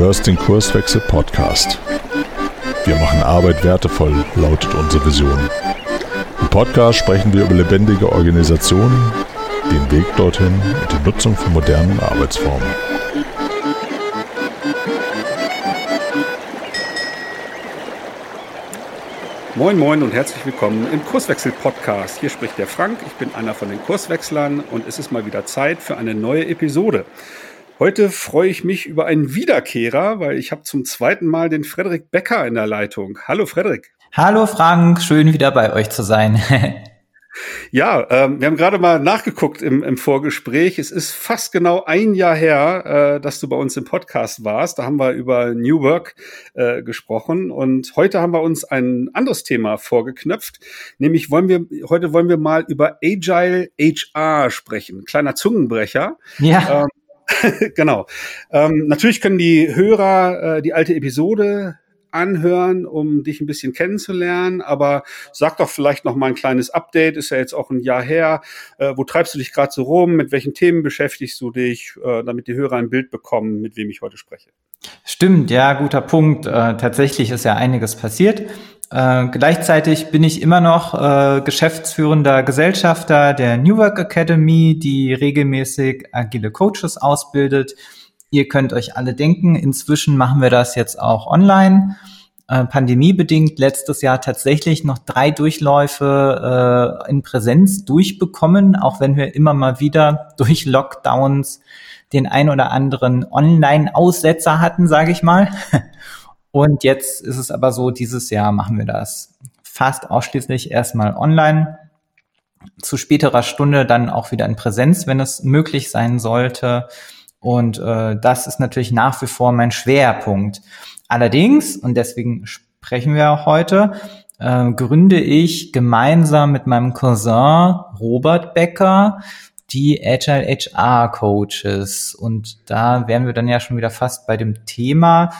hörst den Kurswechsel Podcast. Wir machen Arbeit wertevoll, lautet unsere Vision. Im Podcast sprechen wir über lebendige Organisationen, den Weg dorthin und die Nutzung von modernen Arbeitsformen. Moin Moin und herzlich willkommen im Kurswechsel-Podcast. Hier spricht der Frank, ich bin einer von den Kurswechslern und es ist mal wieder Zeit für eine neue Episode. Heute freue ich mich über einen Wiederkehrer, weil ich habe zum zweiten Mal den Frederik Becker in der Leitung. Hallo Frederik. Hallo Frank, schön wieder bei euch zu sein. ja, ähm, wir haben gerade mal nachgeguckt im, im Vorgespräch. Es ist fast genau ein Jahr her, äh, dass du bei uns im Podcast warst. Da haben wir über New Work äh, gesprochen und heute haben wir uns ein anderes Thema vorgeknöpft. Nämlich wollen wir heute wollen wir mal über Agile HR sprechen. Kleiner Zungenbrecher. Ja. Ähm, genau. Ähm, natürlich können die Hörer äh, die alte Episode anhören, um dich ein bisschen kennenzulernen. Aber sag doch vielleicht noch mal ein kleines Update. Ist ja jetzt auch ein Jahr her. Äh, wo treibst du dich gerade so rum? Mit welchen Themen beschäftigst du dich, äh, damit die Hörer ein Bild bekommen, mit wem ich heute spreche? Stimmt, ja, guter Punkt. Äh, tatsächlich ist ja einiges passiert. Äh, gleichzeitig bin ich immer noch äh, geschäftsführender Gesellschafter der New Work Academy, die regelmäßig agile Coaches ausbildet. Ihr könnt euch alle denken, inzwischen machen wir das jetzt auch online. Äh, pandemiebedingt letztes Jahr tatsächlich noch drei Durchläufe äh, in Präsenz durchbekommen, auch wenn wir immer mal wieder durch Lockdowns den ein oder anderen Online-Aussetzer hatten, sage ich mal. Und jetzt ist es aber so, dieses Jahr machen wir das fast ausschließlich erstmal online. Zu späterer Stunde dann auch wieder in Präsenz, wenn es möglich sein sollte. Und äh, das ist natürlich nach wie vor mein Schwerpunkt. Allerdings, und deswegen sprechen wir heute, äh, gründe ich gemeinsam mit meinem Cousin Robert Becker die Agile HR Coaches. Und da wären wir dann ja schon wieder fast bei dem Thema,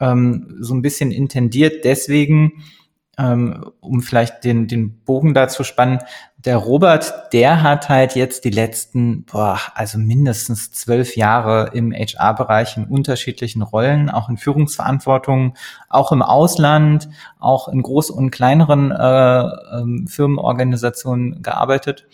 ähm, so ein bisschen intendiert. Deswegen, ähm, um vielleicht den, den Bogen da zu spannen, der Robert, der hat halt jetzt die letzten, boah, also mindestens zwölf Jahre im HR-Bereich in unterschiedlichen Rollen, auch in Führungsverantwortung, auch im Ausland, auch in groß- und kleineren äh, ähm, Firmenorganisationen gearbeitet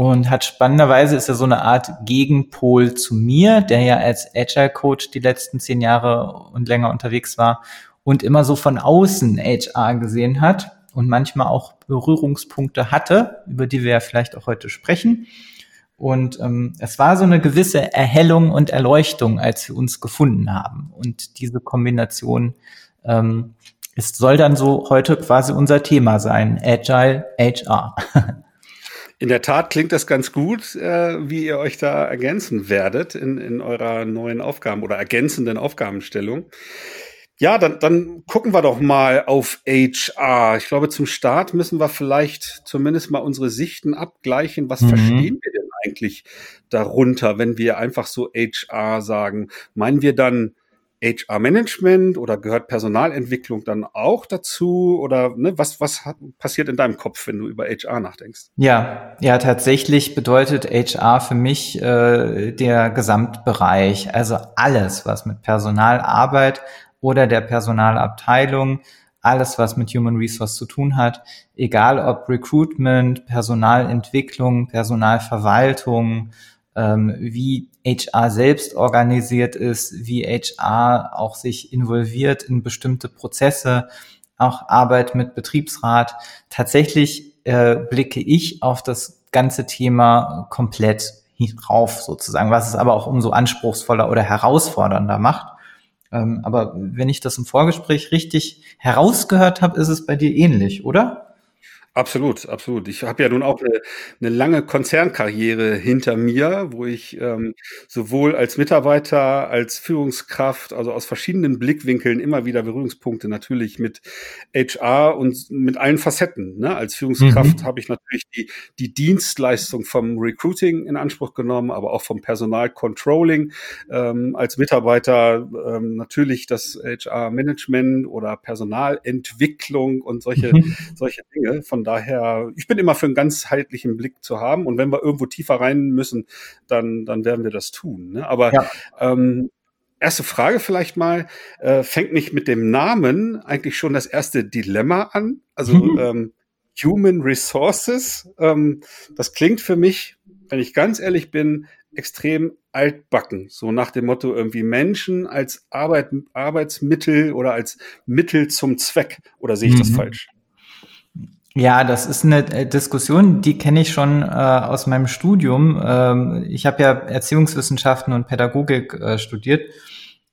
und hat spannenderweise ist er so eine Art Gegenpol zu mir, der ja als Agile Coach die letzten zehn Jahre und länger unterwegs war und immer so von außen HR gesehen hat und manchmal auch Berührungspunkte hatte, über die wir ja vielleicht auch heute sprechen. Und ähm, es war so eine gewisse Erhellung und Erleuchtung, als wir uns gefunden haben. Und diese Kombination ähm, ist, soll dann so heute quasi unser Thema sein, Agile HR. In der Tat klingt das ganz gut, äh, wie ihr euch da ergänzen werdet in, in eurer neuen Aufgaben oder ergänzenden Aufgabenstellung. Ja, dann, dann gucken wir doch mal auf HR. Ich glaube, zum Start müssen wir vielleicht zumindest mal unsere Sichten abgleichen. Was mhm. verstehen wir denn eigentlich darunter, wenn wir einfach so HR sagen? Meinen wir dann HR-Management oder gehört Personalentwicklung dann auch dazu? Oder ne, was, was hat, passiert in deinem Kopf, wenn du über HR nachdenkst? Ja, ja, tatsächlich bedeutet HR für mich äh, der Gesamtbereich, also alles, was mit Personalarbeit oder der Personalabteilung, alles, was mit Human Resource zu tun hat, egal ob Recruitment, Personalentwicklung, Personalverwaltung, ähm, wie HR selbst organisiert ist, wie HR auch sich involviert in bestimmte Prozesse, auch Arbeit mit Betriebsrat. Tatsächlich äh, blicke ich auf das ganze Thema komplett drauf sozusagen, was es aber auch umso anspruchsvoller oder herausfordernder macht. Ähm, aber wenn ich das im Vorgespräch richtig herausgehört habe, ist es bei dir ähnlich, oder? Absolut, absolut. Ich habe ja nun auch eine, eine lange Konzernkarriere hinter mir, wo ich ähm, sowohl als Mitarbeiter, als Führungskraft, also aus verschiedenen Blickwinkeln immer wieder Berührungspunkte natürlich mit HR und mit allen Facetten. Ne? Als Führungskraft mhm. habe ich natürlich die, die Dienstleistung vom Recruiting in Anspruch genommen, aber auch vom Personalcontrolling. Ähm, als Mitarbeiter ähm, natürlich das HR-Management oder Personalentwicklung und solche, mhm. solche Dinge. Von von daher, ich bin immer für einen ganzheitlichen Blick zu haben. Und wenn wir irgendwo tiefer rein müssen, dann, dann werden wir das tun. Ne? Aber ja. ähm, erste Frage vielleicht mal, äh, fängt nicht mit dem Namen eigentlich schon das erste Dilemma an? Also mhm. ähm, Human Resources, ähm, das klingt für mich, wenn ich ganz ehrlich bin, extrem altbacken. So nach dem Motto irgendwie Menschen als Arbeit, Arbeitsmittel oder als Mittel zum Zweck. Oder sehe ich mhm. das falsch? Ja, das ist eine äh, Diskussion, die kenne ich schon äh, aus meinem Studium. Ähm, ich habe ja Erziehungswissenschaften und Pädagogik äh, studiert.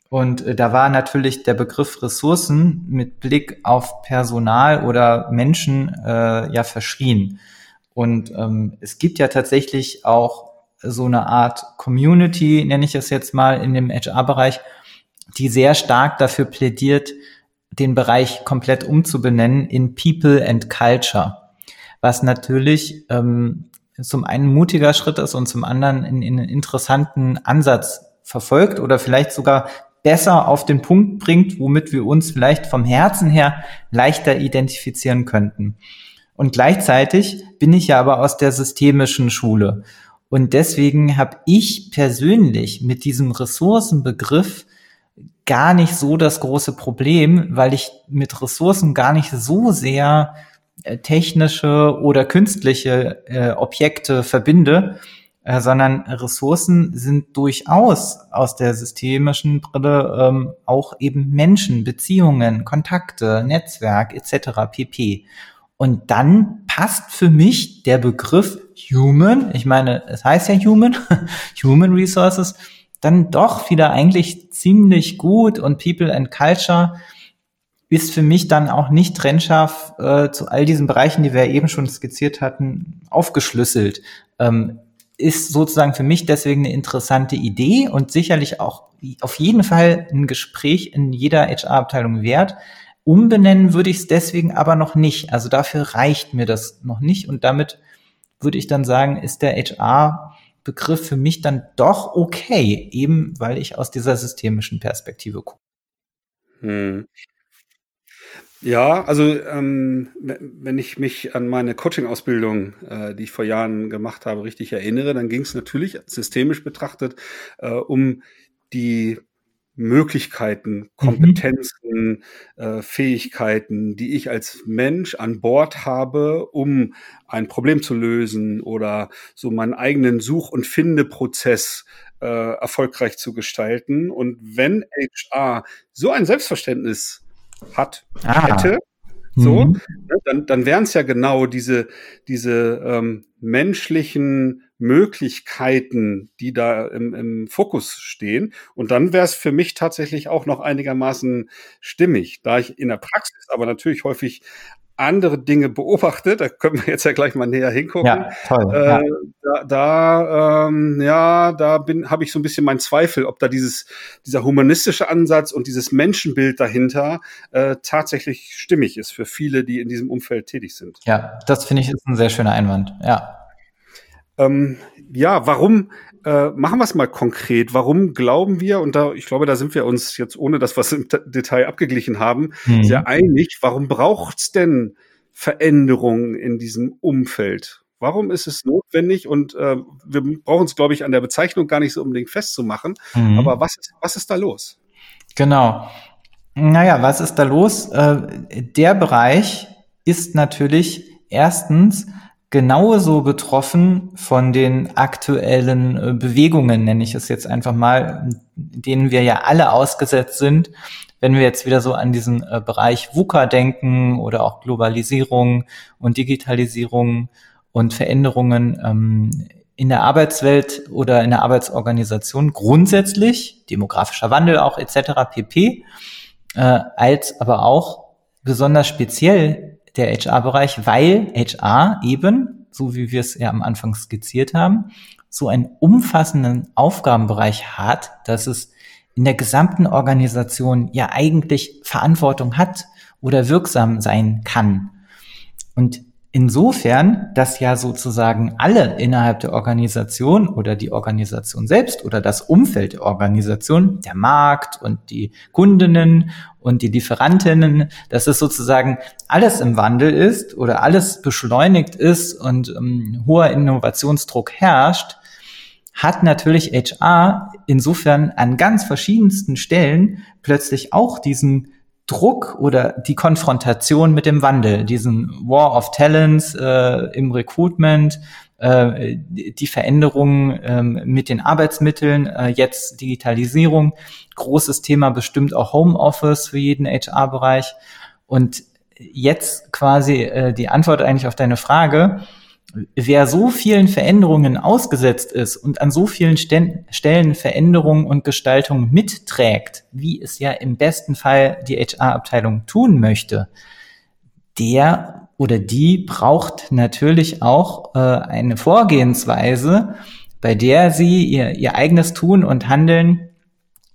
Und äh, da war natürlich der Begriff Ressourcen mit Blick auf Personal oder Menschen äh, ja verschrien. Und ähm, es gibt ja tatsächlich auch so eine Art Community, nenne ich es jetzt mal, in dem HR-Bereich, die sehr stark dafür plädiert, den Bereich komplett umzubenennen in People and Culture, was natürlich ähm, zum einen mutiger Schritt ist und zum anderen in, in einen interessanten Ansatz verfolgt oder vielleicht sogar besser auf den Punkt bringt, womit wir uns vielleicht vom Herzen her leichter identifizieren könnten. Und gleichzeitig bin ich ja aber aus der systemischen Schule. Und deswegen habe ich persönlich mit diesem Ressourcenbegriff gar nicht so das große Problem, weil ich mit Ressourcen gar nicht so sehr äh, technische oder künstliche äh, Objekte verbinde, äh, sondern Ressourcen sind durchaus aus der systemischen Brille ähm, auch eben Menschen, Beziehungen, Kontakte, Netzwerk etc. pp. Und dann passt für mich der Begriff Human, ich meine, es heißt ja Human, Human Resources, dann doch wieder eigentlich ziemlich gut und People and Culture ist für mich dann auch nicht trennscharf äh, zu all diesen Bereichen, die wir eben schon skizziert hatten, aufgeschlüsselt. Ähm, ist sozusagen für mich deswegen eine interessante Idee und sicherlich auch auf jeden Fall ein Gespräch in jeder HR-Abteilung wert. Umbenennen würde ich es deswegen aber noch nicht. Also dafür reicht mir das noch nicht und damit würde ich dann sagen, ist der HR-Begriff für mich dann doch okay, eben weil ich aus dieser systemischen Perspektive gucke. Hm. Ja, also ähm, wenn ich mich an meine Coaching-Ausbildung, äh, die ich vor Jahren gemacht habe, richtig erinnere, dann ging es natürlich systemisch betrachtet äh, um die Möglichkeiten, mhm. Kompetenzen, mhm. äh, Fähigkeiten, die ich als Mensch an Bord habe, um ein Problem zu lösen oder so meinen eigenen Such- und Findeprozess äh, erfolgreich zu gestalten. Und wenn HR so ein Selbstverständnis hat, ah. hätte, so, mhm. Ne, dann, dann wären es ja genau diese, diese ähm, menschlichen Möglichkeiten, die da im, im Fokus stehen. Und dann wäre es für mich tatsächlich auch noch einigermaßen stimmig, da ich in der Praxis aber natürlich häufig andere Dinge beobachtet. Da können wir jetzt ja gleich mal näher hingucken. Ja, toll. Äh, ja. Da, da, ähm, ja, da bin, habe ich so ein bisschen meinen Zweifel, ob da dieses, dieser humanistische Ansatz und dieses Menschenbild dahinter äh, tatsächlich stimmig ist für viele, die in diesem Umfeld tätig sind. Ja, das finde ich ist ein sehr schöner Einwand. Ja. Ähm, ja, warum äh, machen wir es mal konkret. Warum glauben wir, und da, ich glaube, da sind wir uns jetzt, ohne dass wir es im Detail abgeglichen haben, mhm. sehr einig, warum braucht es denn Veränderungen in diesem Umfeld? Warum ist es notwendig? Und äh, wir brauchen es, glaube ich, an der Bezeichnung gar nicht so unbedingt festzumachen. Mhm. Aber was ist, was ist da los? Genau. Naja, was ist da los? Äh, der Bereich ist natürlich erstens genauso betroffen von den aktuellen äh, Bewegungen, nenne ich es jetzt einfach mal, denen wir ja alle ausgesetzt sind. Wenn wir jetzt wieder so an diesen äh, Bereich VUCA denken oder auch Globalisierung und Digitalisierung und Veränderungen ähm, in der Arbeitswelt oder in der Arbeitsorganisation grundsätzlich, demografischer Wandel auch etc. pp, äh, als aber auch besonders speziell der HR-Bereich, weil HR eben, so wie wir es ja am Anfang skizziert haben, so einen umfassenden Aufgabenbereich hat, dass es in der gesamten Organisation ja eigentlich Verantwortung hat oder wirksam sein kann. Und Insofern, dass ja sozusagen alle innerhalb der Organisation oder die Organisation selbst oder das Umfeld der Organisation, der Markt und die Kundinnen und die Lieferantinnen, dass es sozusagen alles im Wandel ist oder alles beschleunigt ist und ähm, hoher Innovationsdruck herrscht, hat natürlich HR insofern an ganz verschiedensten Stellen plötzlich auch diesen Druck oder die Konfrontation mit dem Wandel, diesen War of Talents äh, im Recruitment, äh, die Veränderungen ähm, mit den Arbeitsmitteln, äh, jetzt Digitalisierung, großes Thema bestimmt auch Homeoffice für jeden HR-Bereich. Und jetzt quasi äh, die Antwort eigentlich auf deine Frage, wer so vielen Veränderungen ausgesetzt ist und an so vielen Stellen Veränderungen und Gestaltungen mitträgt, wie es ja im besten Fall die HR-Abteilung tun möchte, der oder die braucht natürlich auch äh, eine Vorgehensweise, bei der sie ihr, ihr eigenes Tun und Handeln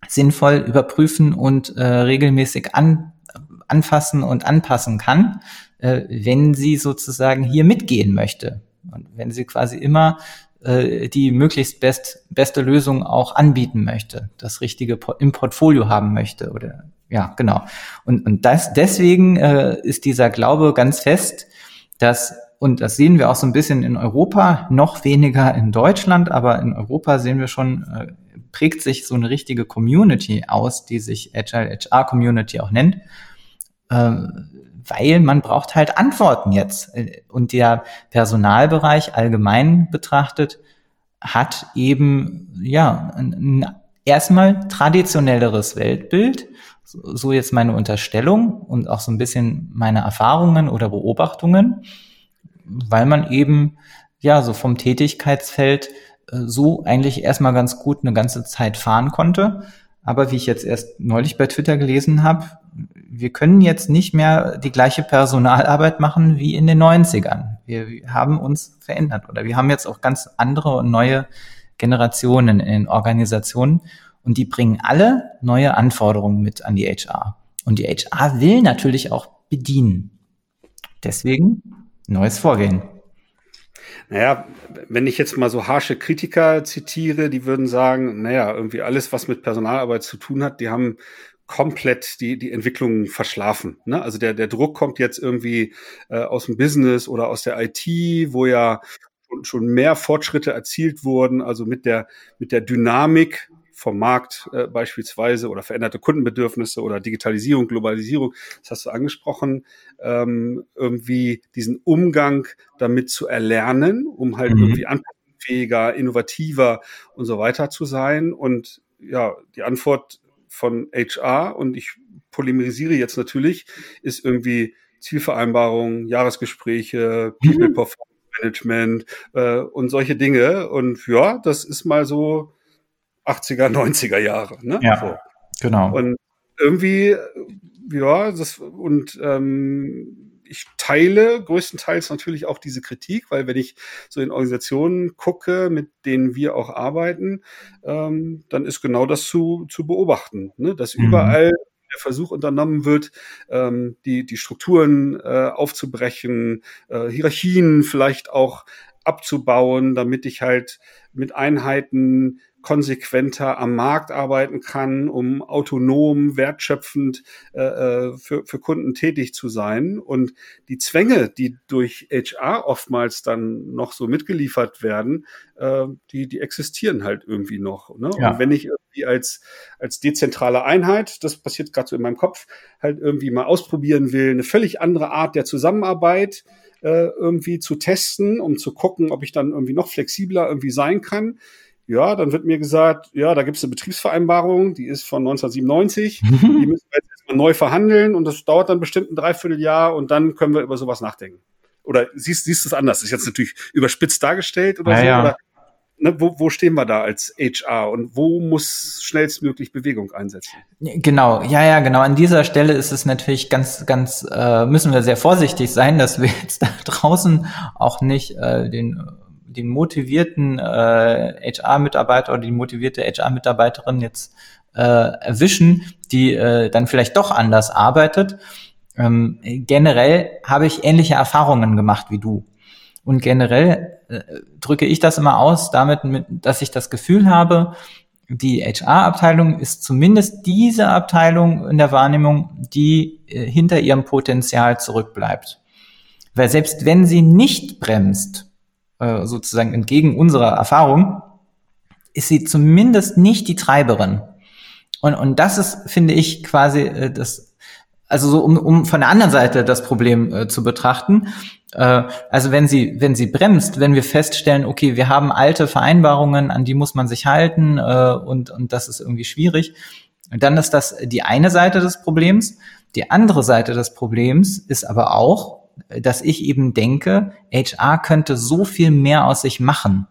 sinnvoll überprüfen und äh, regelmäßig an, anfassen und anpassen kann, äh, wenn sie sozusagen hier mitgehen möchte. Und wenn sie quasi immer äh, die möglichst best, beste Lösung auch anbieten möchte, das richtige im Portfolio haben möchte oder ja, genau. Und, und das, deswegen äh, ist dieser Glaube ganz fest, dass, und das sehen wir auch so ein bisschen in Europa, noch weniger in Deutschland, aber in Europa sehen wir schon, äh, prägt sich so eine richtige Community aus, die sich Agile HR Community auch nennt. Äh, weil man braucht halt Antworten jetzt. Und der Personalbereich allgemein betrachtet hat eben, ja, ein, erstmal traditionelleres Weltbild, so jetzt meine Unterstellung und auch so ein bisschen meine Erfahrungen oder Beobachtungen, weil man eben, ja, so vom Tätigkeitsfeld äh, so eigentlich erstmal ganz gut eine ganze Zeit fahren konnte. Aber wie ich jetzt erst neulich bei Twitter gelesen habe, wir können jetzt nicht mehr die gleiche Personalarbeit machen wie in den 90ern. Wir, haben uns verändert oder wir haben jetzt auch ganz andere und neue Generationen in Organisationen und die bringen alle neue Anforderungen mit an die HR. Und die HR will natürlich auch bedienen. Deswegen neues Vorgehen. Naja, wenn ich jetzt mal so harsche Kritiker zitiere, die würden sagen, naja, irgendwie alles, was mit Personalarbeit zu tun hat, die haben komplett die, die Entwicklung verschlafen. Ne? Also der, der Druck kommt jetzt irgendwie äh, aus dem Business oder aus der IT, wo ja schon, mehr Fortschritte erzielt wurden, also mit der, mit der Dynamik vom Markt äh, beispielsweise oder veränderte Kundenbedürfnisse oder Digitalisierung, Globalisierung, das hast du angesprochen, ähm, irgendwie diesen Umgang damit zu erlernen, um halt mhm. irgendwie anpassungsfähiger, innovativer und so weiter zu sein. Und ja, die Antwort von HR und ich polymerisiere jetzt natürlich, ist irgendwie Zielvereinbarung, Jahresgespräche, People mhm. Performance Management äh, und solche Dinge. Und ja, das ist mal so 80er, 90er Jahre. Ne? Ja, so. genau. Und irgendwie, ja, das und ähm, ich teile größtenteils natürlich auch diese Kritik, weil wenn ich so in Organisationen gucke, mit denen wir auch arbeiten, ähm, dann ist genau das zu, zu beobachten, ne? dass mhm. überall der Versuch unternommen wird, ähm, die, die Strukturen äh, aufzubrechen, äh, Hierarchien vielleicht auch abzubauen, damit ich halt mit Einheiten konsequenter am Markt arbeiten kann, um autonom, wertschöpfend äh, äh für, für Kunden tätig zu sein. Und die Zwänge, die durch HR oftmals dann noch so mitgeliefert werden, äh, die, die existieren halt irgendwie noch. Ne? Ja. Und wenn ich irgendwie als, als dezentrale Einheit, das passiert gerade so in meinem Kopf, halt irgendwie mal ausprobieren will, eine völlig andere Art der Zusammenarbeit, äh, irgendwie zu testen, um zu gucken, ob ich dann irgendwie noch flexibler irgendwie sein kann, ja, dann wird mir gesagt, ja, da gibt es eine Betriebsvereinbarung, die ist von 1997, mhm. die müssen wir jetzt erstmal neu verhandeln und das dauert dann bestimmt ein Dreivierteljahr und dann können wir über sowas nachdenken. Oder siehst, siehst du es anders? Ist jetzt natürlich überspitzt dargestellt oder ja, so, ja. oder ne, wo, wo stehen wir da als HR und wo muss schnellstmöglich Bewegung einsetzen? Genau, ja, ja, genau. An dieser Stelle ist es natürlich ganz, ganz, äh, müssen wir sehr vorsichtig sein, dass wir jetzt da draußen auch nicht äh, den den motivierten äh, HR-Mitarbeiter oder die motivierte HR-Mitarbeiterin jetzt äh, erwischen, die äh, dann vielleicht doch anders arbeitet. Ähm, generell habe ich ähnliche Erfahrungen gemacht wie du. Und generell äh, drücke ich das immer aus damit, mit, dass ich das Gefühl habe, die HR-Abteilung ist zumindest diese Abteilung in der Wahrnehmung, die äh, hinter ihrem Potenzial zurückbleibt. Weil selbst wenn sie nicht bremst, äh, sozusagen entgegen unserer Erfahrung, ist sie zumindest nicht die Treiberin. Und, und das ist, finde ich, quasi das, also so, um, um von der anderen Seite das Problem äh, zu betrachten. Äh, also wenn sie, wenn sie bremst, wenn wir feststellen, okay, wir haben alte Vereinbarungen, an die muss man sich halten äh, und, und das ist irgendwie schwierig, dann ist das die eine Seite des Problems. Die andere Seite des Problems ist aber auch, dass ich eben denke, HR könnte so viel mehr aus sich machen.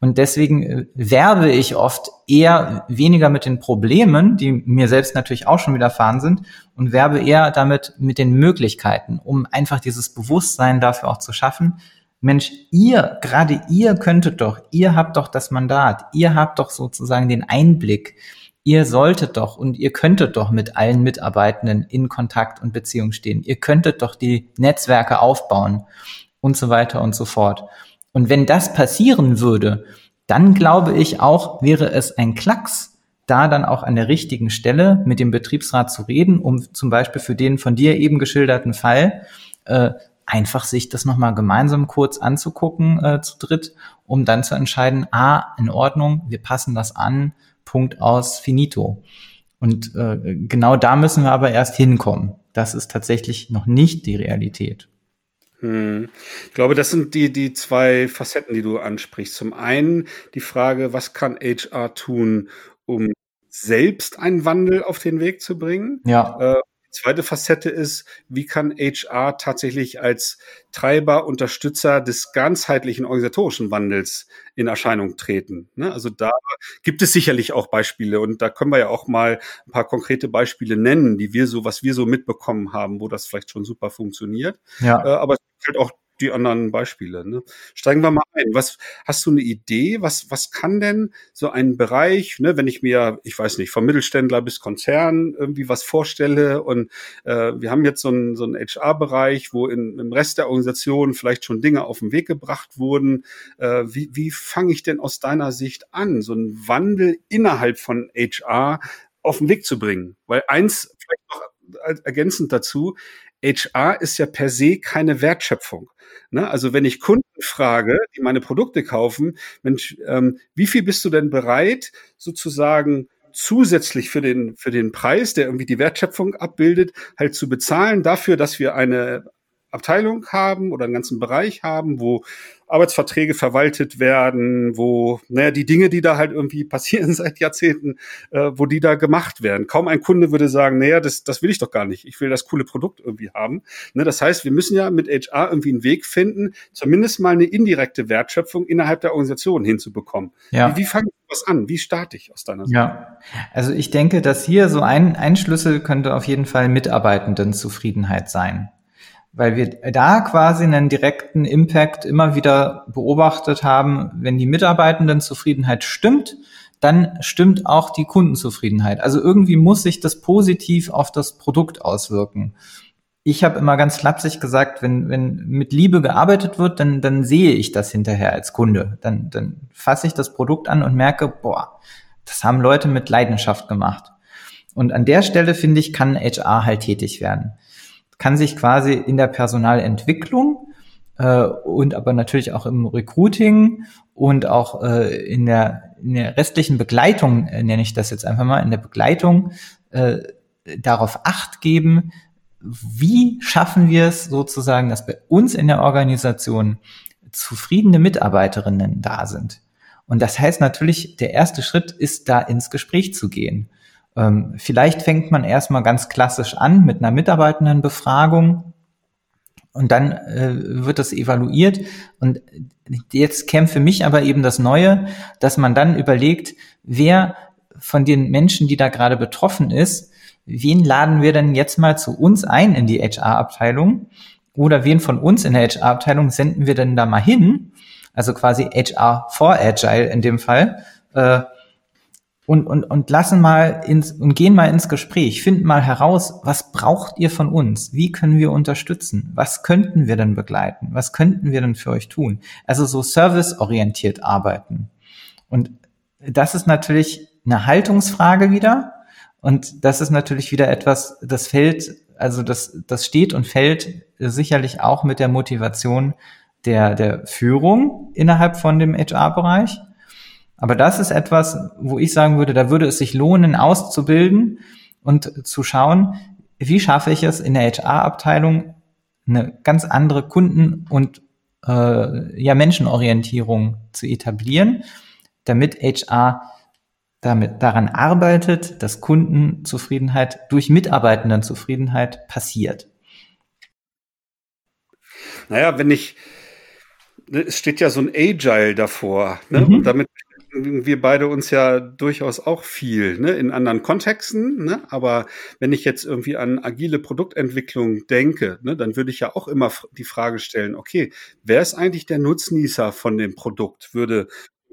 Und deswegen äh, werbe ich oft eher weniger mit den Problemen, die mir selbst natürlich auch schon widerfahren sind, und werbe eher damit mit den Möglichkeiten, um einfach dieses Bewusstsein dafür auch zu schaffen. Mensch, ihr, gerade ihr könntet doch, ihr habt doch das Mandat, ihr habt doch sozusagen den Einblick, ihr solltet doch und ihr könntet doch mit allen Mitarbeitenden in Kontakt und Beziehung stehen. Ihr könntet doch die Netzwerke aufbauen und so weiter und so fort. Und wenn das passieren würde, dann glaube ich auch, wäre es ein Klacks, da dann auch an der richtigen Stelle mit dem Betriebsrat zu reden, um zum Beispiel für den von dir eben geschilderten Fall äh, einfach sich das nochmal gemeinsam kurz anzugucken äh, zu dritt, um dann zu entscheiden, ah, in Ordnung, wir passen das an, Punkt aus, finito. Und äh, genau da müssen wir aber erst hinkommen. Das ist tatsächlich noch nicht die Realität. Hm. Ich glaube, das sind die, die zwei Facetten, die du ansprichst. Zum einen die Frage, was kann HR tun, um selbst einen Wandel auf den Weg zu bringen? Ja. Äh, zweite Facette ist, wie kann HR tatsächlich als Treiber, Unterstützer des ganzheitlichen organisatorischen Wandels in Erscheinung treten. Ne? Also da gibt es sicherlich auch Beispiele und da können wir ja auch mal ein paar konkrete Beispiele nennen, die wir so, was wir so mitbekommen haben, wo das vielleicht schon super funktioniert. Ja. Äh, aber es halt auch die anderen Beispiele. Ne? Steigen wir mal ein. Was hast du eine Idee? Was was kann denn so ein Bereich, ne, wenn ich mir, ich weiß nicht, vom Mittelständler bis Konzern irgendwie was vorstelle und äh, wir haben jetzt so einen so einen HR-Bereich, wo in, im Rest der Organisation vielleicht schon Dinge auf den Weg gebracht wurden. Äh, wie wie fange ich denn aus deiner Sicht an, so einen Wandel innerhalb von HR auf den Weg zu bringen? Weil eins vielleicht noch ergänzend dazu, HR ist ja per se keine Wertschöpfung. Ne? Also wenn ich Kunden frage, die meine Produkte kaufen, Mensch, ähm, wie viel bist du denn bereit, sozusagen zusätzlich für den, für den Preis, der irgendwie die Wertschöpfung abbildet, halt zu bezahlen dafür, dass wir eine Abteilung haben oder einen ganzen Bereich haben, wo Arbeitsverträge verwaltet werden, wo, naja, die Dinge, die da halt irgendwie passieren seit Jahrzehnten, äh, wo die da gemacht werden. Kaum ein Kunde würde sagen, naja, das, das will ich doch gar nicht. Ich will das coole Produkt irgendwie haben. Ne, das heißt, wir müssen ja mit HR irgendwie einen Weg finden, zumindest mal eine indirekte Wertschöpfung innerhalb der Organisation hinzubekommen. Ja. Wie, wie fange ich was an? Wie starte ich aus deiner Sicht? Ja, also ich denke, dass hier so ein, ein Schlüssel könnte auf jeden Fall Mitarbeitendenzufriedenheit sein weil wir da quasi einen direkten Impact immer wieder beobachtet haben, wenn die Mitarbeitendenzufriedenheit stimmt, dann stimmt auch die Kundenzufriedenheit. Also irgendwie muss sich das positiv auf das Produkt auswirken. Ich habe immer ganz flapsig gesagt, wenn, wenn mit Liebe gearbeitet wird, dann, dann sehe ich das hinterher als Kunde. Dann, dann fasse ich das Produkt an und merke, boah, das haben Leute mit Leidenschaft gemacht. Und an der Stelle, finde ich, kann HR halt tätig werden kann sich quasi in der Personalentwicklung äh, und aber natürlich auch im Recruiting und auch äh, in, der, in der restlichen Begleitung, äh, nenne ich das jetzt einfach mal, in der Begleitung äh, darauf acht geben, wie schaffen wir es sozusagen, dass bei uns in der Organisation zufriedene Mitarbeiterinnen da sind. Und das heißt natürlich, der erste Schritt ist da ins Gespräch zu gehen. Ähm, vielleicht fängt man erstmal ganz klassisch an mit einer Mitarbeitendenbefragung und dann äh, wird das evaluiert. Und jetzt käme für mich aber eben das Neue, dass man dann überlegt, wer von den Menschen, die da gerade betroffen ist, wen laden wir denn jetzt mal zu uns ein in die HR-Abteilung? Oder wen von uns in der HR-Abteilung senden wir denn da mal hin? Also quasi HR for Agile in dem Fall. Äh, und, und, und lassen mal ins und gehen mal ins Gespräch, finden mal heraus, was braucht ihr von uns? Wie können wir unterstützen? Was könnten wir denn begleiten? Was könnten wir denn für euch tun? Also so serviceorientiert arbeiten. Und das ist natürlich eine Haltungsfrage wieder. Und das ist natürlich wieder etwas, das fällt, also das, das steht und fällt sicherlich auch mit der Motivation der, der Führung innerhalb von dem HR-Bereich Aber das ist etwas, wo ich sagen würde, da würde es sich lohnen, auszubilden und zu schauen, wie schaffe ich es in der HR-Abteilung eine ganz andere Kunden- und äh, ja Menschenorientierung zu etablieren, damit HR damit daran arbeitet, dass Kundenzufriedenheit durch Mitarbeitendenzufriedenheit passiert. Naja, wenn ich, es steht ja so ein Agile davor, ne? Mhm. und damit wir beide uns ja durchaus auch viel, ne, in anderen Kontexten, ne? aber wenn ich jetzt irgendwie an agile Produktentwicklung denke, ne, dann würde ich ja auch immer die Frage stellen, okay, wer ist eigentlich der Nutznießer von dem Produkt? Würde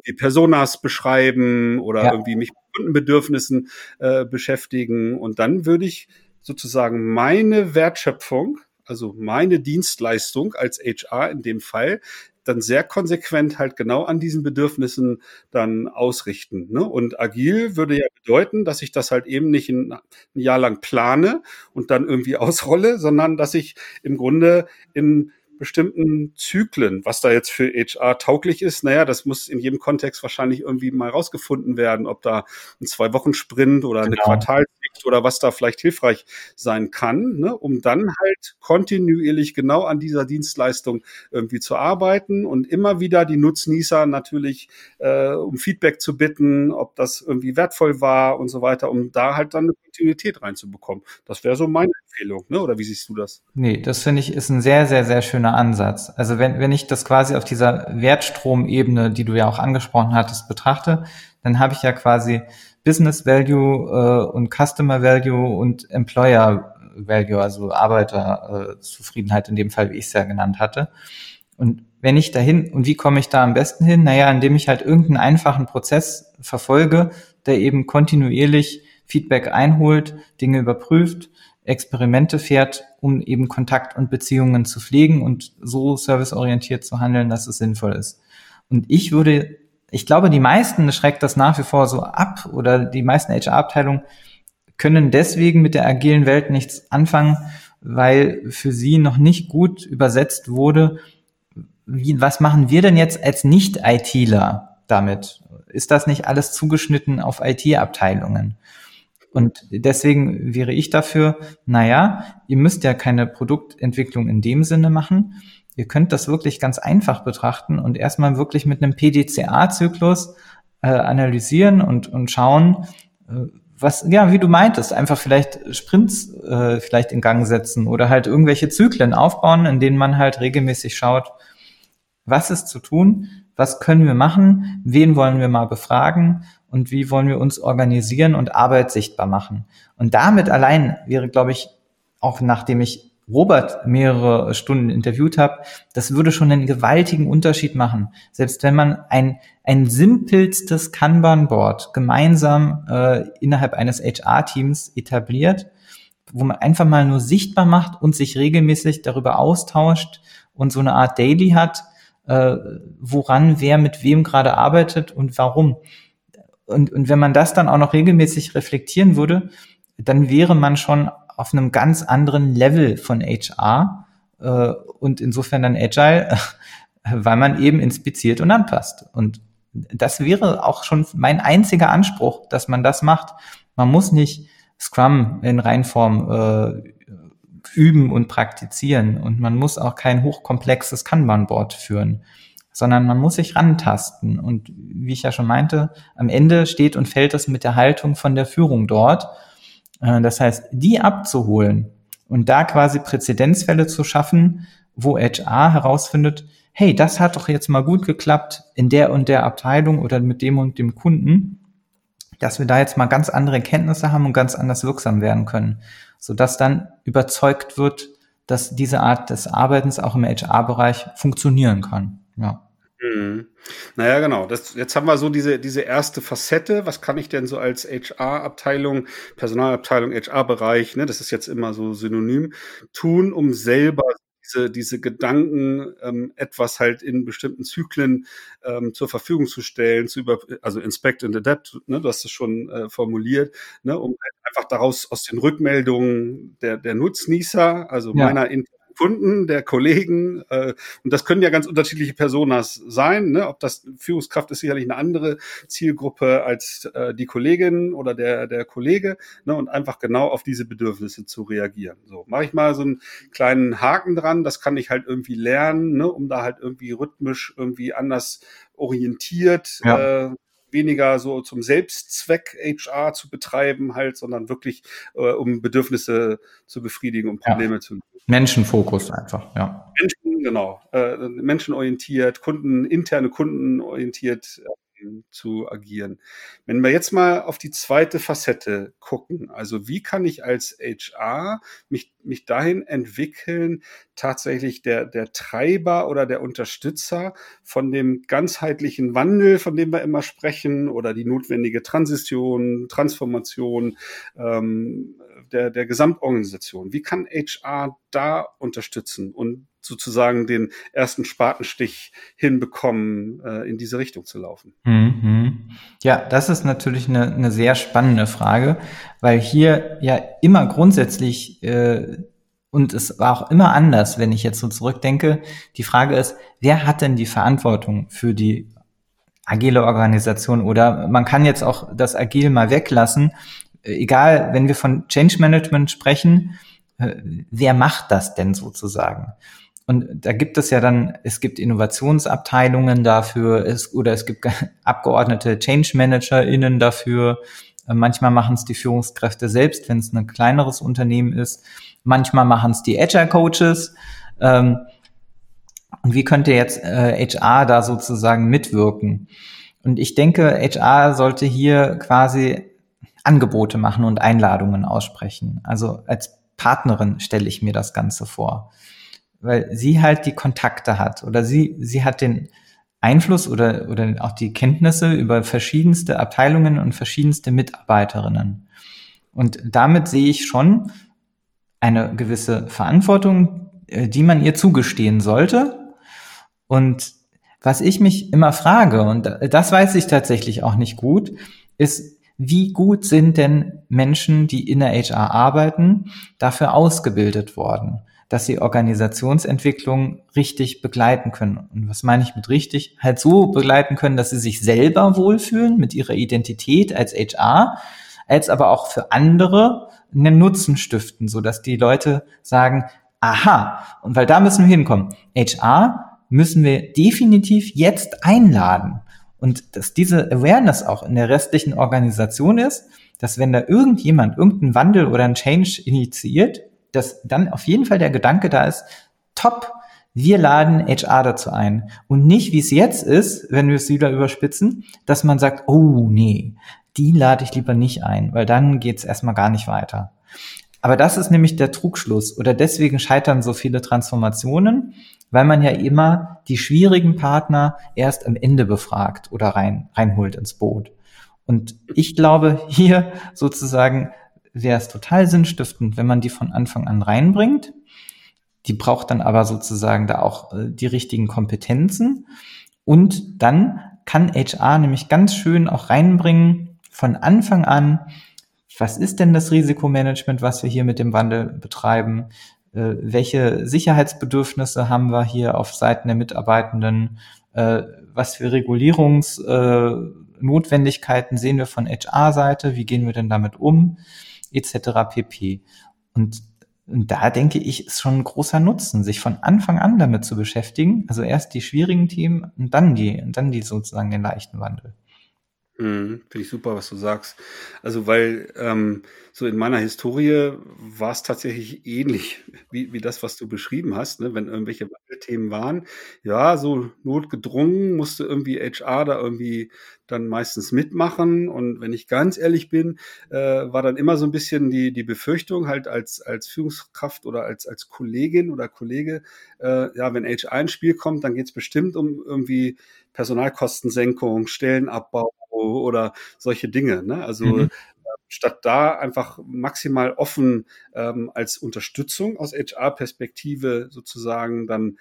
die Personas beschreiben oder ja. irgendwie mich mit Kundenbedürfnissen äh, beschäftigen und dann würde ich sozusagen meine Wertschöpfung also meine Dienstleistung als HR in dem Fall, dann sehr konsequent halt genau an diesen Bedürfnissen dann ausrichten. Ne? Und agil würde ja bedeuten, dass ich das halt eben nicht ein, ein Jahr lang plane und dann irgendwie ausrolle, sondern dass ich im Grunde in bestimmten Zyklen, was da jetzt für HR tauglich ist, naja, das muss in jedem Kontext wahrscheinlich irgendwie mal rausgefunden werden, ob da ein Zwei-Wochen-Sprint oder eine genau. Quartalssicht oder was da vielleicht hilfreich sein kann, ne, um dann halt kontinuierlich genau an dieser Dienstleistung irgendwie zu arbeiten und immer wieder die Nutznießer natürlich äh, um Feedback zu bitten, ob das irgendwie wertvoll war und so weiter, um da halt dann eine Kontinuität reinzubekommen. Das wäre so meine Empfehlung, ne? Oder wie siehst du das? Nee, das finde ich ist ein sehr, sehr, sehr schöner Ansatz. Also wenn, wenn ich das quasi auf dieser Wertstromebene, die du ja auch angesprochen hattest, betrachte, dann habe ich ja quasi Business Value äh, und Customer Value und Employer Value, also Arbeiterzufriedenheit in dem Fall, wie ich es ja genannt hatte. Und wenn ich dahin, und wie komme ich da am besten hin? Naja, indem ich halt irgendeinen einfachen Prozess verfolge, der eben kontinuierlich Feedback einholt, Dinge überprüft, Experimente fährt, um eben Kontakt und Beziehungen zu pflegen und so serviceorientiert zu handeln, dass es sinnvoll ist. Und ich würde, ich glaube, die meisten schreckt das nach wie vor so ab oder die meisten HR-Abteilungen können deswegen mit der agilen Welt nichts anfangen, weil für sie noch nicht gut übersetzt wurde, wie, was machen wir denn jetzt als Nicht-ITler damit? Ist das nicht alles zugeschnitten auf IT-Abteilungen? Und deswegen wäre ich dafür, naja, ihr müsst ja keine Produktentwicklung in dem Sinne machen. Ihr könnt das wirklich ganz einfach betrachten und erstmal wirklich mit einem PDCA-Zyklus äh, analysieren und, und schauen, äh, was, ja, wie du meintest, einfach vielleicht Sprints äh, vielleicht in Gang setzen oder halt irgendwelche Zyklen aufbauen, in denen man halt regelmäßig schaut, was ist zu tun, was können wir machen, wen wollen wir mal befragen und wie wollen wir uns organisieren und Arbeit sichtbar machen. Und damit allein wäre, glaube ich, auch nachdem ich Robert mehrere Stunden interviewt habe, das würde schon einen gewaltigen Unterschied machen. Selbst wenn man ein, ein simpelstes Kanban-Board gemeinsam äh, innerhalb eines HR-Teams etabliert, wo man einfach mal nur sichtbar macht und sich regelmäßig darüber austauscht und so eine Art Daily hat, äh, woran wer mit wem gerade arbeitet und warum. Und, und wenn man das dann auch noch regelmäßig reflektieren würde, dann wäre man schon auf einem ganz anderen Level von HR äh, und insofern dann Agile, weil man eben inspiziert und anpasst. Und das wäre auch schon mein einziger Anspruch, dass man das macht. Man muss nicht Scrum in Reinform äh, üben und praktizieren und man muss auch kein hochkomplexes Kanban-Board führen sondern man muss sich rantasten. Und wie ich ja schon meinte, am Ende steht und fällt es mit der Haltung von der Führung dort. Äh, das heißt, die abzuholen und da quasi Präzedenzfälle zu schaffen, wo HR herausfindet, hey, das hat doch jetzt mal gut geklappt in der und der Abteilung oder mit dem und dem Kunden, dass wir da jetzt mal ganz andere Kenntnisse haben und ganz anders wirksam werden können, sodass dann überzeugt wird, dass diese Art des Arbeitens auch im HR-Bereich funktionieren kann. Ja. Mhm. Naja, genau. Das, jetzt haben wir so diese, diese erste Facette. Was kann ich denn so als HR-Abteilung, Personalabteilung, HR-Bereich, ne, das ist jetzt immer so synonym, tun, um selber diese, diese Gedanken, ähm, etwas halt in bestimmten Zyklen ähm, zur Verfügung zu stellen, zu über, also inspect and adapt, ne, du hast es schon äh, formuliert, ne, um halt einfach daraus aus den Rückmeldungen der, der Nutznießer, also ja. meiner Kunden, der Kollegen. Äh, und das können ja ganz unterschiedliche Personas sein. Ne? Ob das Führungskraft ist sicherlich eine andere Zielgruppe als äh, die Kollegin oder der, der Kollege. Ne? Und einfach genau auf diese Bedürfnisse zu reagieren. So, mache ich mal so einen kleinen Haken dran. Das kann ich halt irgendwie lernen, ne? um da halt irgendwie rhythmisch irgendwie anders orientiert ja. äh, weniger so zum Selbstzweck HR zu betreiben halt, sondern wirklich äh, um Bedürfnisse zu befriedigen, um Probleme ja. zu lösen. Menschenfokus einfach, ja. Menschen, genau. Äh, menschenorientiert, Kunden, interne Kunden orientiert, zu agieren. Wenn wir jetzt mal auf die zweite Facette gucken, also wie kann ich als HR mich, mich dahin entwickeln, tatsächlich der, der Treiber oder der Unterstützer von dem ganzheitlichen Wandel, von dem wir immer sprechen, oder die notwendige Transition, Transformation ähm, der, der Gesamtorganisation. Wie kann HR da unterstützen und sozusagen den ersten Spatenstich hinbekommen, äh, in diese Richtung zu laufen? Mhm. Ja, das ist natürlich eine, eine sehr spannende Frage, weil hier ja immer grundsätzlich äh, und es war auch immer anders, wenn ich jetzt so zurückdenke. Die Frage ist, wer hat denn die Verantwortung für die agile Organisation? Oder man kann jetzt auch das Agil mal weglassen. Egal, wenn wir von Change Management sprechen, äh, wer macht das denn sozusagen? Und da gibt es ja dann, es gibt Innovationsabteilungen dafür, es, oder es gibt Abgeordnete Change ManagerInnen dafür. Äh, manchmal machen es die Führungskräfte selbst, wenn es ein kleineres Unternehmen ist. Manchmal machen es die Agile Coaches. Ähm, und wie könnte jetzt HR da sozusagen mitwirken? Und ich denke, HR sollte hier quasi Angebote machen und Einladungen aussprechen. Also als Partnerin stelle ich mir das Ganze vor weil sie halt die Kontakte hat oder sie, sie hat den Einfluss oder, oder auch die Kenntnisse über verschiedenste Abteilungen und verschiedenste Mitarbeiterinnen. Und damit sehe ich schon eine gewisse Verantwortung, äh, die man ihr zugestehen sollte. Und was ich mich immer frage, und das weiß ich tatsächlich auch nicht gut, ist, wie gut sind denn Menschen, die in der HR arbeiten, dafür ausgebildet worden? dass sie Organisationsentwicklung richtig begleiten können. Und was meine ich mit richtig? Halt so begleiten können, dass sie sich selber wohlfühlen mit ihrer Identität als HR, als aber auch für andere einen Nutzen stiften, so dass die Leute sagen, aha, und weil da müssen wir hinkommen. HR müssen wir definitiv jetzt einladen. Und dass diese Awareness auch in der restlichen Organisation ist, dass wenn da irgendjemand irgendeinen Wandel oder einen Change initiiert, dass dann auf jeden Fall der Gedanke da ist, top, wir laden HR dazu ein. Und nicht, wie es jetzt ist, wenn wir es wieder überspitzen, dass man sagt, oh nee, die lade ich lieber nicht ein, weil dann geht es erstmal gar nicht weiter. Aber das ist nämlich der Trugschluss oder deswegen scheitern so viele Transformationen, weil man ja immer die schwierigen Partner erst am Ende befragt oder rein, reinholt ins Boot. Und ich glaube, hier sozusagen wäre es total sinnstiftend, wenn man die von Anfang an reinbringt. Die braucht dann aber sozusagen da auch äh, die richtigen Kompetenzen. Und dann kann HR nämlich ganz schön auch reinbringen von Anfang an, was ist denn das Risikomanagement, was wir hier mit dem Wandel betreiben? Äh, welche Sicherheitsbedürfnisse haben wir hier auf Seiten der Mitarbeitenden? Äh, was für Regulierungsnotwendigkeiten sehen wir von HR-Seite? Wie gehen wir denn damit um? etc. pp. Und, und da denke ich, ist schon ein großer Nutzen, sich von Anfang an damit zu beschäftigen. Also erst die schwierigen Themen und dann die, und dann die sozusagen den leichten Wandel. Mhm, Finde ich super, was du sagst. Also, weil ähm, so in meiner Historie war es tatsächlich ähnlich wie, wie das, was du beschrieben hast. Ne? Wenn irgendwelche Themen waren, ja, so notgedrungen musste irgendwie HR da irgendwie dann meistens mitmachen. Und wenn ich ganz ehrlich bin, äh, war dann immer so ein bisschen die, die Befürchtung halt als, als Führungskraft oder als, als Kollegin oder Kollege, äh, ja, wenn HR ins Spiel kommt, dann geht es bestimmt um irgendwie Personalkostensenkung, Stellenabbau oder solche Dinge. Ne? Also mhm. statt da einfach maximal offen ähm, als Unterstützung aus HR-Perspektive sozusagen dann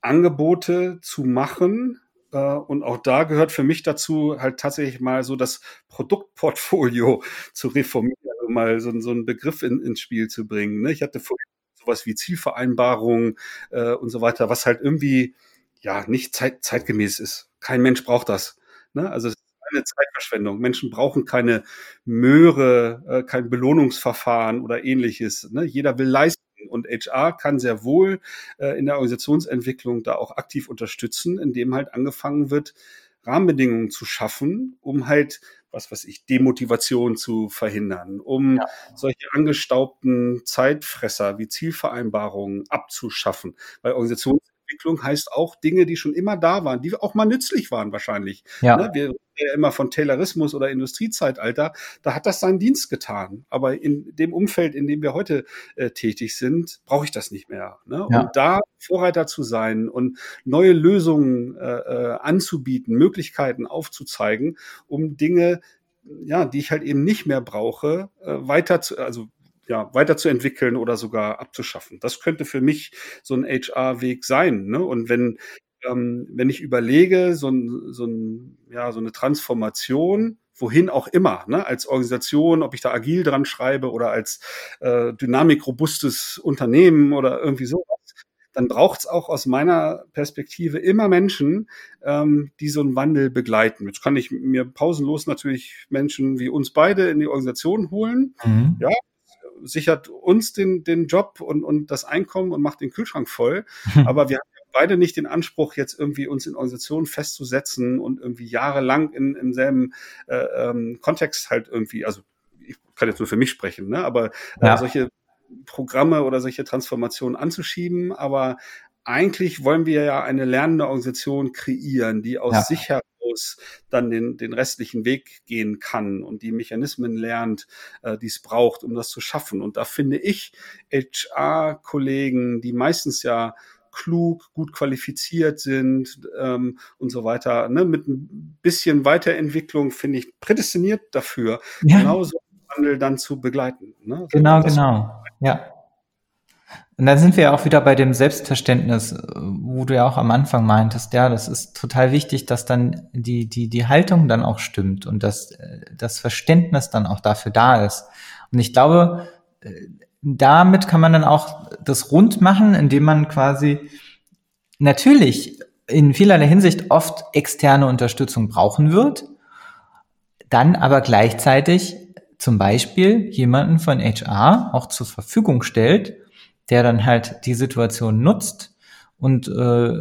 Angebote zu machen, äh, und auch da gehört für mich dazu, halt tatsächlich mal so das Produktportfolio zu reformieren, also mal so, so einen Begriff in, ins Spiel zu bringen. Ne? Ich hatte vorhin sowas wie Zielvereinbarungen äh, und so weiter, was halt irgendwie ja nicht zeit, zeitgemäß ist. Kein Mensch braucht das. Ne? Also es ist eine Zeitverschwendung. Menschen brauchen keine Möhre, äh, kein Belohnungsverfahren oder ähnliches. Ne? Jeder will leisten. Und HR kann sehr wohl äh, in der Organisationsentwicklung da auch aktiv unterstützen, indem halt angefangen wird, Rahmenbedingungen zu schaffen, um halt was weiß ich, Demotivation zu verhindern, um ja. solche angestaubten Zeitfresser wie Zielvereinbarungen abzuschaffen, weil Organisations Entwicklung heißt auch Dinge, die schon immer da waren, die auch mal nützlich waren wahrscheinlich. Ja. Ne? Wir reden ja immer von Taylorismus oder Industriezeitalter. Da hat das seinen Dienst getan. Aber in dem Umfeld, in dem wir heute äh, tätig sind, brauche ich das nicht mehr. Ne? Ja. Und da Vorreiter zu sein und neue Lösungen äh, äh, anzubieten, Möglichkeiten aufzuzeigen, um Dinge ja, die ich halt eben nicht mehr brauche, äh, weiter zu, also ja, weiterzuentwickeln oder sogar abzuschaffen. Das könnte für mich so ein HR-Weg sein. Ne? Und wenn, ähm, wenn ich überlege, so, ein, so, ein, ja, so eine Transformation, wohin auch immer, ne, als Organisation, ob ich da agil dran schreibe oder als äh, dynamikrobustes Unternehmen oder irgendwie sowas, dann braucht es auch aus meiner Perspektive immer Menschen, ähm, die so einen Wandel begleiten. Jetzt kann ich mir pausenlos natürlich Menschen wie uns beide in die Organisation holen. Mhm. Ja, sichert uns den, den Job und, und das Einkommen und macht den Kühlschrank voll. Aber wir haben beide nicht den Anspruch, jetzt irgendwie uns in Organisationen festzusetzen und irgendwie jahrelang in, im selben äh, ähm, Kontext halt irgendwie, also ich kann jetzt nur für mich sprechen, ne? aber äh, ja. solche Programme oder solche Transformationen anzuschieben, aber eigentlich wollen wir ja eine lernende Organisation kreieren, die aus ja. sich heraus dann den, den restlichen Weg gehen kann und die Mechanismen lernt, äh, die es braucht, um das zu schaffen. Und da finde ich HR-Kollegen, die meistens ja klug, gut qualifiziert sind ähm, und so weiter, ne, mit ein bisschen Weiterentwicklung finde ich prädestiniert dafür, ja. genau so Wandel dann zu begleiten. Ne? Genau, genau. Ja. Und dann sind wir ja auch wieder bei dem Selbstverständnis, wo du ja auch am Anfang meintest, ja, das ist total wichtig, dass dann die, die, die Haltung dann auch stimmt und dass das Verständnis dann auch dafür da ist. Und ich glaube, damit kann man dann auch das rund machen, indem man quasi natürlich in vielerlei Hinsicht oft externe Unterstützung brauchen wird, dann aber gleichzeitig zum Beispiel jemanden von HR auch zur Verfügung stellt, der dann halt die Situation nutzt und äh,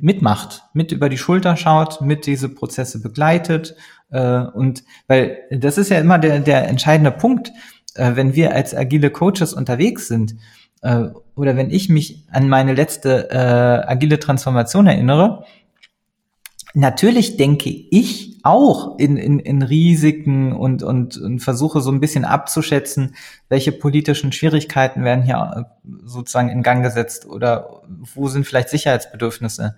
mitmacht, mit über die Schulter schaut, mit diese Prozesse begleitet. Äh, und weil das ist ja immer der, der entscheidende Punkt, äh, wenn wir als agile Coaches unterwegs sind, äh, oder wenn ich mich an meine letzte äh, agile Transformation erinnere, natürlich denke ich auch in, in, in Risiken und, und, und versuche so ein bisschen abzuschätzen, welche politischen Schwierigkeiten werden hier äh, sozusagen in Gang gesetzt oder wo sind vielleicht Sicherheitsbedürfnisse.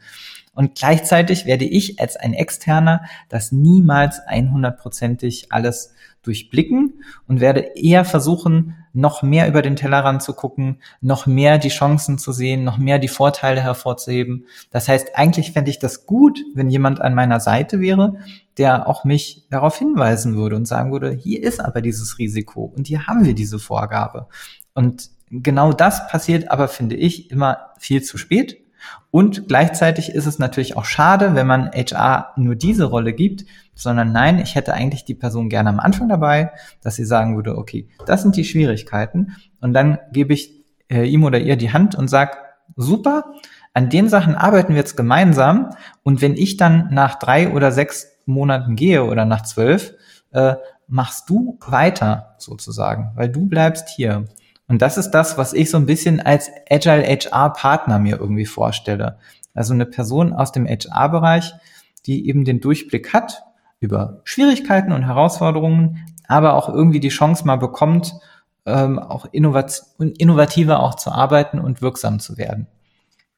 Und gleichzeitig werde ich als ein Externer das niemals 100%ig alles durchblicken und werde eher versuchen, noch mehr über den Tellerrand zu gucken, noch mehr die Chancen zu sehen, noch mehr die Vorteile hervorzuheben. Das heißt, eigentlich fände ich das gut, wenn jemand an meiner Seite wäre, der auch mich darauf hinweisen würde und sagen würde, hier ist aber dieses Risiko und hier haben wir diese Vorgabe. Und genau das passiert aber, finde ich, immer viel zu spät. Und gleichzeitig ist es natürlich auch schade, wenn man HR nur diese Rolle gibt, sondern nein, ich hätte eigentlich die Person gerne am Anfang dabei, dass sie sagen würde, okay, das sind die Schwierigkeiten und dann gebe ich äh, ihm oder ihr die Hand und sage, super, an den Sachen arbeiten wir jetzt gemeinsam und wenn ich dann nach drei oder sechs Monaten gehe oder nach zwölf, äh, machst du weiter sozusagen, weil du bleibst hier. Und das ist das, was ich so ein bisschen als Agile HR Partner mir irgendwie vorstelle. Also eine Person aus dem HR-Bereich, die eben den Durchblick hat über Schwierigkeiten und Herausforderungen, aber auch irgendwie die Chance mal bekommt, ähm, auch innovat innovativer auch zu arbeiten und wirksam zu werden.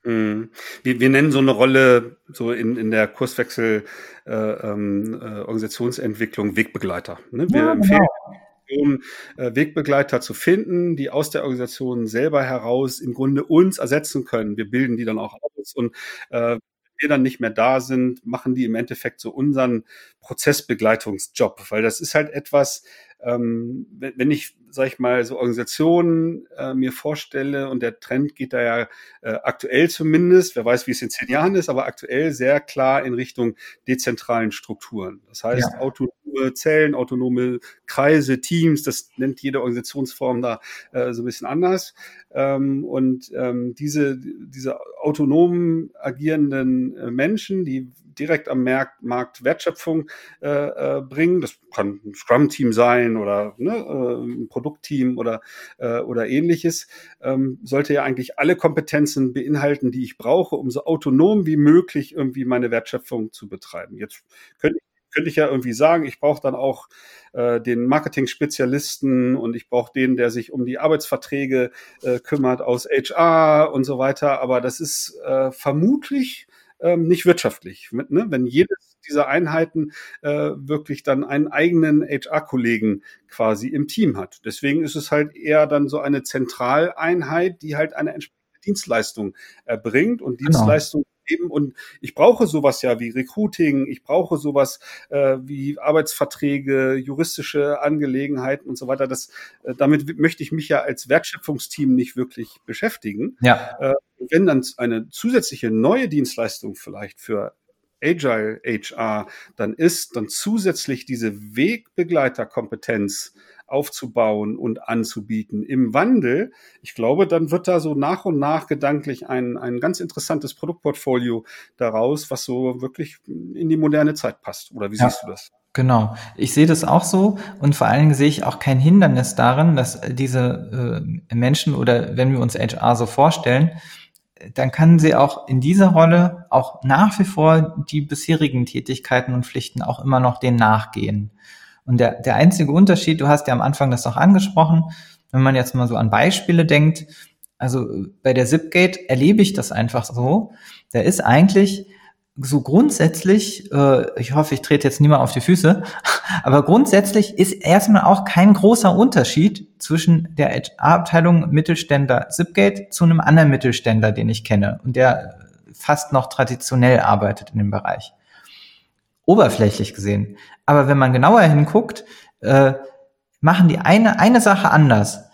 Mhm. Wir, wir nennen so eine Rolle so in, in der Kurswechsel äh, ähm, äh, Organisationsentwicklung Wegbegleiter. Ne? Wir ja, empfehlen genau. Organisation äh, Wegbegleiter zu finden, die aus der Organisation selber heraus im Grunde uns ersetzen können. Wir bilden die dann auch aus und äh, wir dann nicht mehr da sind, machen die im Endeffekt so unseren Prozessbegleitungsjob, weil das ist halt etwas, ähm, wenn, wenn ich sag ich mal, so Organisationen äh, mir vorstelle, und der Trend geht da ja äh, aktuell zumindest, wer weiß, wie es in zehn Jahren ist, aber aktuell sehr klar in Richtung dezentralen Strukturen. Das heißt, ja. autonome Zellen, autonome Kreise, Teams, das nennt jede Organisationsform da äh, so ein bisschen anders. Ähm, und ähm, diese, diese autonomen agierenden äh, Menschen, die direkt am Markt, Markt Wertschöpfung äh, äh, bringen. Das kann ein Scrum-Team sein oder ne, äh, ein Produktteam oder, äh, oder ähnliches. Ähm, sollte ja eigentlich alle Kompetenzen beinhalten, die ich brauche, um so autonom wie möglich irgendwie meine Wertschöpfung zu betreiben. Jetzt könnte ich könnte ich ja irgendwie sagen, ich brauche dann auch äh, den Marketing-Spezialisten und ich brauche den, der sich um die Arbeitsverträge äh, kümmert aus HR und so weiter. Aber das ist äh, vermutlich ähm, nicht wirtschaftlich. Ne? Wenn jedes dieser Einheiten äh, wirklich dann einen eigenen HR-Kollegen quasi im Team hat. Deswegen ist es halt eher dann so eine Zentraleinheit, die halt eine entsprechende Dienstleistung erbringt und genau. Dienstleistung eben und ich brauche sowas ja wie Recruiting, ich brauche sowas äh, wie Arbeitsverträge, juristische Angelegenheiten und so weiter. Das, äh, damit möchte ich mich ja als Wertschöpfungsteam nicht wirklich beschäftigen. Ja. Äh, wenn dann eine zusätzliche neue Dienstleistung vielleicht für Agile HR dann ist, dann zusätzlich diese Wegbegleiterkompetenz aufzubauen und anzubieten im Wandel, ich glaube, dann wird da so nach und nach gedanklich ein, ein ganz interessantes Produktportfolio daraus, was so wirklich in die moderne Zeit passt. Oder wie ja. siehst du das? Genau, ich sehe das auch so und vor allen Dingen sehe ich auch kein Hindernis darin, dass diese äh, Menschen oder wenn wir uns HR so vorstellen, dann kann sie auch in dieser Rolle auch nach wie vor die bisherigen Tätigkeiten und Pflichten auch immer noch denen nachgehen. Und der, der einzige Unterschied, du hast ja am Anfang das noch angesprochen, wenn man jetzt mal so an Beispiele denkt, also bei der Zipgate erlebe ich das einfach so, da ist eigentlich so grundsätzlich, äh, ich hoffe, ich trete jetzt niemand auf die Füße, aber grundsätzlich ist erstmal auch kein großer Unterschied zwischen der HR-Abteilung Mittelständler Zipgate zu einem anderen Mittelständler, den ich kenne und der fast noch traditionell arbeitet in dem Bereich oberflächlich gesehen. Aber wenn man genauer hinguckt, äh, machen die eine, eine Sache anders.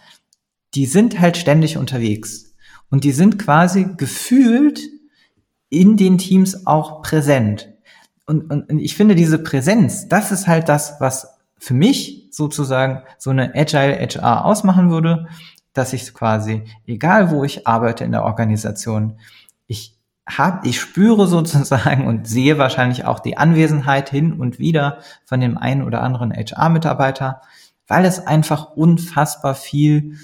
Die sind halt ständig unterwegs. Und die sind quasi gefühlt in den Teams auch präsent. Und, und, und ich finde, diese Präsenz, das ist halt das, was für mich sozusagen so eine Agile HR ausmachen würde, dass ich quasi, egal wo ich arbeite in der Organisation, ich hab, ich spüre sozusagen und sehe wahrscheinlich auch die Anwesenheit hin und wieder von dem einen oder anderen HR-Mitarbeiter, weil es einfach unfassbar viel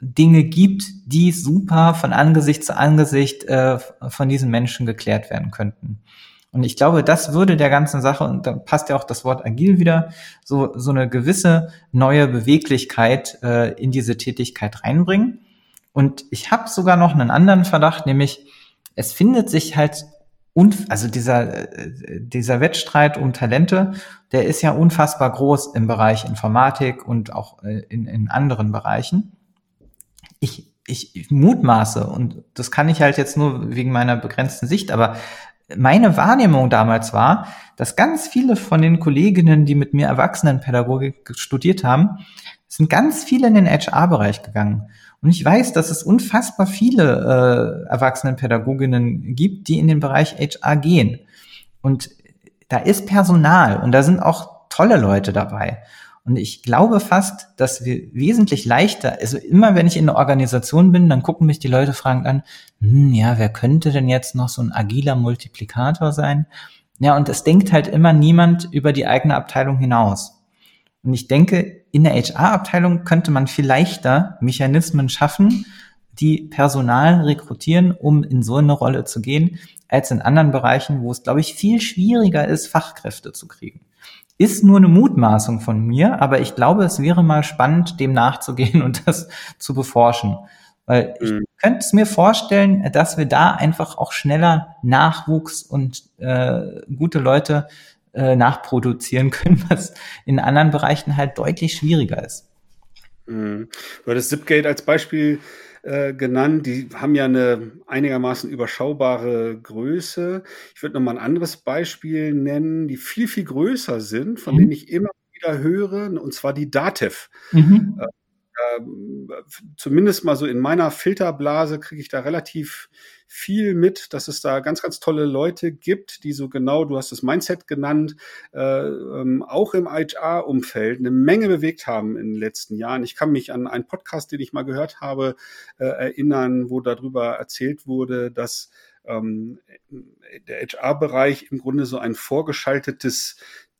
Dinge gibt, die super von Angesicht zu Angesicht äh, von diesen Menschen geklärt werden könnten. Und ich glaube, das würde der ganzen Sache, und da passt ja auch das Wort agil wieder, so, so eine gewisse neue Beweglichkeit äh, in diese Tätigkeit reinbringen. Und ich habe sogar noch einen anderen Verdacht, nämlich es findet sich halt und also dieser dieser Wettstreit um Talente, der ist ja unfassbar groß im Bereich Informatik und auch äh, in, in anderen Bereichen. Ich, ich mutmaße und das kann ich halt jetzt nur wegen meiner begrenzten Sicht, aber meine Wahrnehmung damals war, dass ganz viele von den Kolleginnen, die mit mir Erwachsenenpädagogik studiert haben, sind ganz viele in den HR-Bereich gegangen. Und ich weiß, dass es unfassbar viele äh, Erwachsenenpädagoginnen gibt, die in den Bereich HR gehen. Und da ist Personal und da sind auch tolle Leute dabei. Und ich glaube fast, dass wir wesentlich leichter, also immer wenn ich in einer Organisation bin, dann gucken mich die Leute fragend an, hm, ja, wer könnte denn jetzt noch so ein agiler Multiplikator sein? Ja, und es denkt halt immer niemand über die eigene Abteilung hinaus. Und ich denke, in der HR-Abteilung könnte man viel leichter Mechanismen schaffen, die Personal rekrutieren, um in so eine Rolle zu gehen, als in anderen Bereichen, wo es, glaube ich, viel schwieriger ist, Fachkräfte zu kriegen. Ist nur eine Mutmaßung von mir, aber ich glaube, es wäre mal spannend, dem nachzugehen und das zu beforschen. Weil ich mhm. könnte es mir vorstellen, dass wir da einfach auch schneller Nachwuchs und äh, gute Leute äh, nachproduzieren können, was in anderen Bereichen halt deutlich schwieriger ist. Mhm. Du hattest Zipgate als Beispiel äh, genannt. Die haben ja eine einigermaßen überschaubare Größe. Ich würde noch mal ein anderes Beispiel nennen, die viel, viel größer sind, von mhm. denen ich immer wieder höre, und zwar die DATEV. Mhm. Äh, äh, zumindest mal so in meiner Filterblase kriege ich da relativ viel mit, dass es da ganz, ganz tolle Leute gibt, die so genau, du hast das Mindset genannt, äh, ähm, auch im HR-Umfeld eine Menge bewegt haben in den letzten Jahren. Ich kann mich an einen Podcast, den ich mal gehört habe, äh, erinnern, wo darüber erzählt wurde, dass ähm, der HR-Bereich im Grunde so ein vorgeschaltetes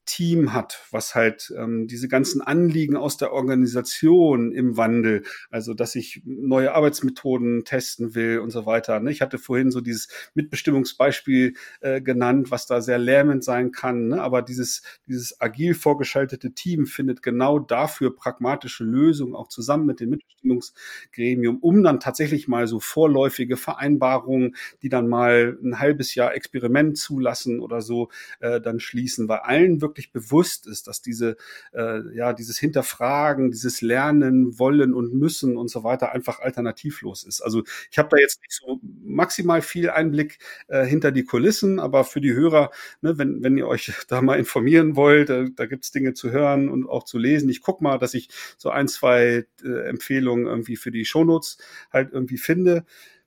Team hat, was halt ähm, diese ganzen Anliegen aus der Organisation im Wandel, also dass ich neue Arbeitsmethoden testen will und so weiter. Ne? Ich hatte vorhin so dieses Mitbestimmungsbeispiel äh, genannt, was da sehr lähmend sein kann, ne? aber dieses, dieses agil vorgeschaltete Team findet genau dafür pragmatische Lösungen, auch zusammen mit dem Mitbestimmungsgremium, um dann tatsächlich mal so vorläufige Vereinbarungen, die dann mal ein halbes Jahr Experiment zulassen oder so, äh, dann schließen, weil allen wirklich wirklich bewusst ist, dass diese, äh, ja, dieses Hinterfragen, dieses Lernen, Wollen und Müssen und so weiter einfach alternativlos ist. Also ich habe da jetzt nicht so maximal viel Einblick äh, hinter die Kulissen, aber für die Hörer, ne, wenn, wenn ihr euch da mal informieren wollt, äh, da gibt's Dinge zu hören und auch zu lesen. Ich guck mal, dass ich so ein, zwei äh, Empfehlungen irgendwie für die Shownotes halt irgendwie finde.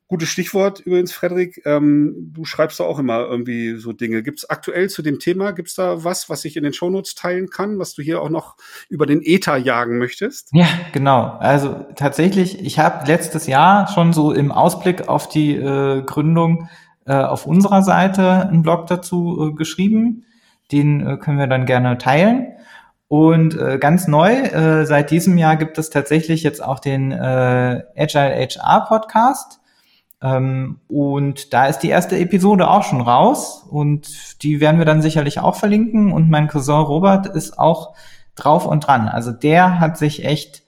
Gutes Stichwort übrigens, Frederik. Ähm, du schreibst da auch immer irgendwie so Dinge. Gibt es aktuell zu dem Thema, gibt es da was, was ich in den Shownotes teilen kann, was du hier auch noch über den Ether jagen möchtest? Ja, genau. Also tatsächlich, ich habe letztes Jahr schon so im Ausblick auf die äh, Gründung äh, auf unserer Seite einen Blog dazu äh, geschrieben. Den äh, können wir dann gerne teilen. Und äh, ganz neu, äh, seit diesem Jahr gibt es tatsächlich jetzt auch den äh, Agile HR Podcast und da ist die erste Episode auch schon raus und die werden wir dann sicherlich auch verlinken. Und mein Cousin Robert ist auch drauf und dran. Also der hat sich echt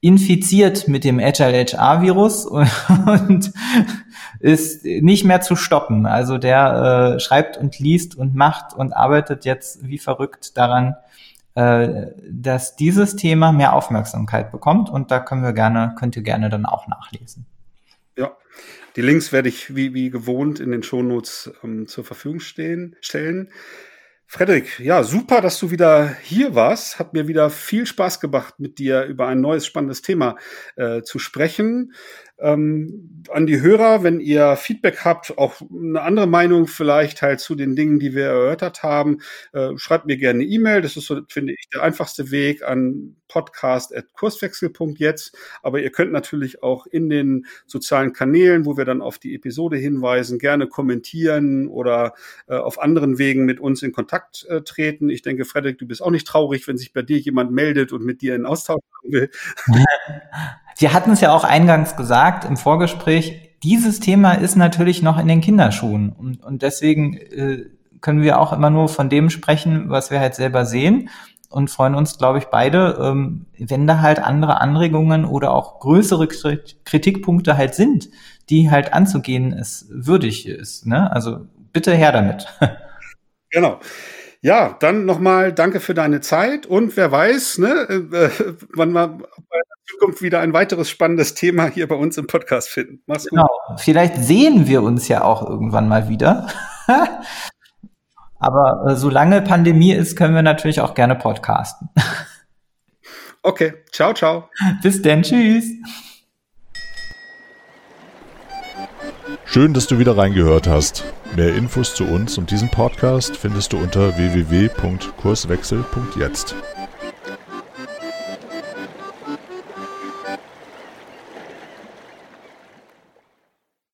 infiziert mit dem Agile HR Virus und, ist nicht mehr zu stoppen. Also der äh, schreibt und liest und macht und arbeitet jetzt wie verrückt daran, äh, dass dieses Thema mehr Aufmerksamkeit bekommt. Und da können wir gerne, könnt ihr gerne dann auch nachlesen. Die Links werde ich wie, wie gewohnt in den Shownotes ähm, zur Verfügung stehen, stellen. Frederik, ja, super, dass du wieder hier warst. Hat mir wieder viel Spaß gemacht, mit dir über ein neues spannendes Thema äh, zu sprechen. Ähm, an die Hörer, wenn ihr Feedback habt, auch eine andere Meinung vielleicht halt zu den Dingen, die wir erörtert haben, äh, schreibt mir gerne eine E-Mail. Das ist so, finde ich, der einfachste Weg an podcast.kurswechsel.jetzt. Aber ihr könnt natürlich auch in den sozialen Kanälen, wo wir dann auf die Episode hinweisen, gerne kommentieren oder äh, auf anderen Wegen mit uns in Kontakt äh, treten. Ich denke, Frederik, du bist auch nicht traurig, wenn sich bei dir jemand meldet und mit dir in Austausch will. Wir hatten es ja auch eingangs gesagt im Vorgespräch, dieses Thema ist natürlich noch in den Kinderschuhen. Und, und deswegen äh, können wir auch immer nur von dem sprechen, was wir halt selber sehen und freuen uns, glaube ich, beide, ähm, wenn da halt andere Anregungen oder auch größere Kritikpunkte halt sind, die halt anzugehen es würdig ist. Ne? Also bitte her damit. Genau. Ja, dann nochmal danke für deine Zeit und wer weiß, ne, äh, wann wir Zukunft wieder ein weiteres spannendes Thema hier bei uns im Podcast finden. Mach's genau. gut. Vielleicht sehen wir uns ja auch irgendwann mal wieder. Aber äh, solange Pandemie ist, können wir natürlich auch gerne podcasten. okay, ciao, ciao. Bis denn, tschüss. Schön, dass du wieder reingehört hast. Mehr Infos zu uns und diesem Podcast findest du unter www.kurswechsel.jetzt.